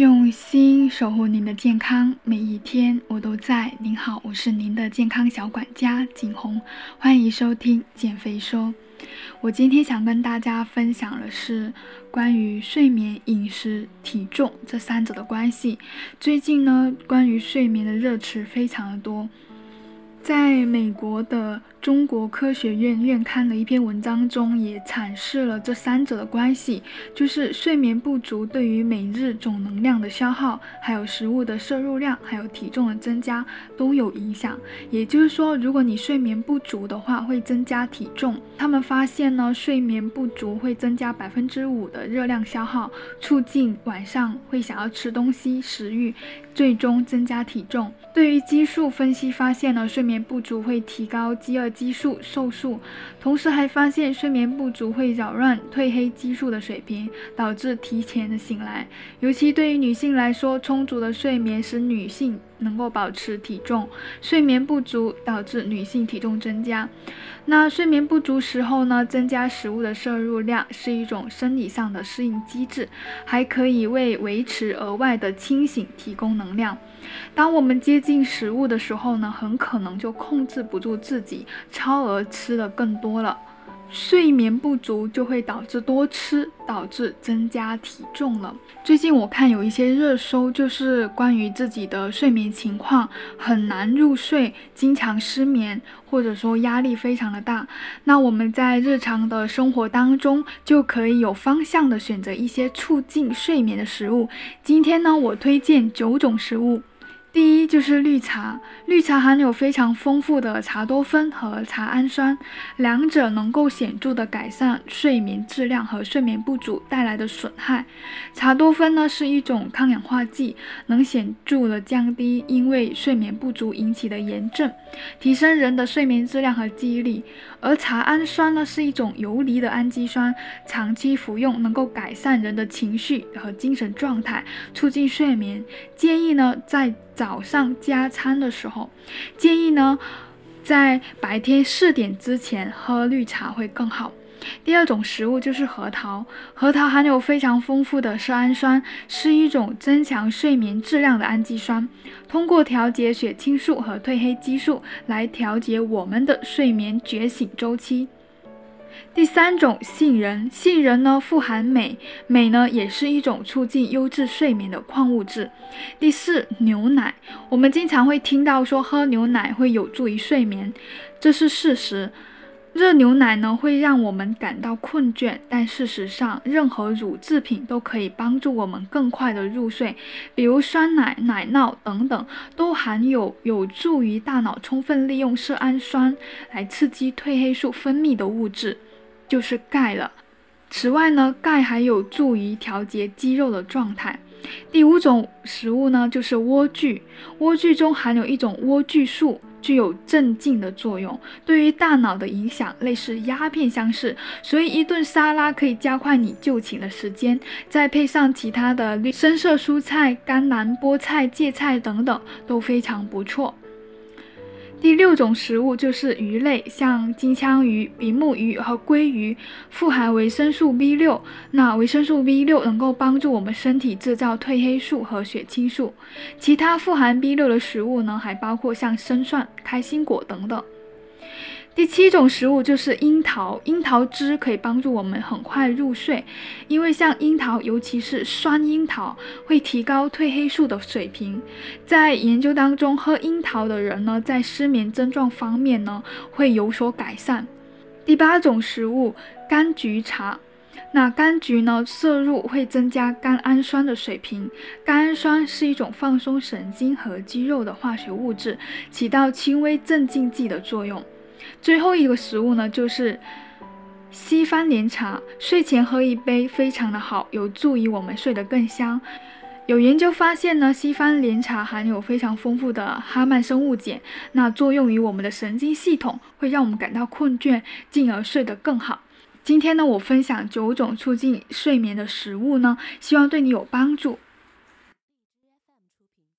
用心守护您的健康，每一天我都在。您好，我是您的健康小管家景红，欢迎收听减肥说。我今天想跟大家分享的是关于睡眠、饮食、体重这三者的关系。最近呢，关于睡眠的热词非常的多。在美国的中国科学院院刊的一篇文章中，也阐释了这三者的关系，就是睡眠不足对于每日总能量的消耗，还有食物的摄入量，还有体重的增加都有影响。也就是说，如果你睡眠不足的话，会增加体重。他们发现呢，睡眠不足会增加百分之五的热量消耗，促进晚上会想要吃东西，食欲，最终增加体重。对于激素分析发现呢，睡眠眠不足会提高饥饿激素、瘦素，同时还发现睡眠不足会扰乱褪黑激素的水平，导致提前的醒来。尤其对于女性来说，充足的睡眠使女性能够保持体重，睡眠不足导致女性体重增加。那睡眠不足时候呢，增加食物的摄入量是一种生理上的适应机制，还可以为维持额外的清醒提供能量。当我们接近食物的时候呢，很可能就控制不住自己，超额吃的更多了。睡眠不足就会导致多吃，导致增加体重了。最近我看有一些热搜，就是关于自己的睡眠情况很难入睡，经常失眠，或者说压力非常的大。那我们在日常的生活当中，就可以有方向的选择一些促进睡眠的食物。今天呢，我推荐九种食物。第一就是绿茶，绿茶含有非常丰富的茶多酚和茶氨酸，两者能够显著的改善睡眠质量和睡眠不足带来的损害。茶多酚呢是一种抗氧化剂，能显著的降低因为睡眠不足引起的炎症，提升人的睡眠质量和记忆力。而茶氨酸呢是一种游离的氨基酸，长期服用能够改善人的情绪和精神状态，促进睡眠。建议呢在早上加餐的时候，建议呢，在白天四点之前喝绿茶会更好。第二种食物就是核桃，核桃含有非常丰富的色氨酸，是一种增强睡眠质量的氨基酸，通过调节血清素和褪黑激素来调节我们的睡眠觉醒周期。第三种杏仁，杏仁呢富含镁，镁呢也是一种促进优质睡眠的矿物质。第四，牛奶，我们经常会听到说喝牛奶会有助于睡眠，这是事实。热牛奶呢会让我们感到困倦，但事实上，任何乳制品都可以帮助我们更快的入睡，比如酸奶、奶酪等等，都含有有助于大脑充分利用色氨酸来刺激褪黑素分泌的物质。就是钙了。此外呢，钙还有助于调节肌肉的状态。第五种食物呢，就是莴苣。莴苣中含有一种莴苣素，具有镇静的作用，对于大脑的影响类似鸦片相似。所以一顿沙拉可以加快你就寝的时间。再配上其他的绿深色蔬菜、甘蓝、菠菜、芥菜等等，都非常不错。第六种食物就是鱼类，像金枪鱼、比目鱼和鲑鱼，富含维生素 B 六。那维生素 B 六能够帮助我们身体制造褪黑素和血清素。其他富含 B 六的食物呢，还包括像生蒜、开心果等等。第七种食物就是樱桃，樱桃汁可以帮助我们很快入睡，因为像樱桃，尤其是酸樱桃，会提高褪黑素的水平。在研究当中，喝樱桃的人呢，在失眠症状方面呢，会有所改善。第八种食物，柑橘茶。那柑橘呢，摄入会增加甘氨酸的水平。甘氨酸是一种放松神经和肌肉的化学物质，起到轻微镇静剂的作用。最后一个食物呢，就是西番莲茶。睡前喝一杯非常的好，有助于我们睡得更香。有研究发现呢，西番莲茶含有非常丰富的哈曼生物碱，那作用于我们的神经系统，会让我们感到困倦，进而睡得更好。今天呢，我分享九种促进睡眠的食物呢，希望对你有帮助。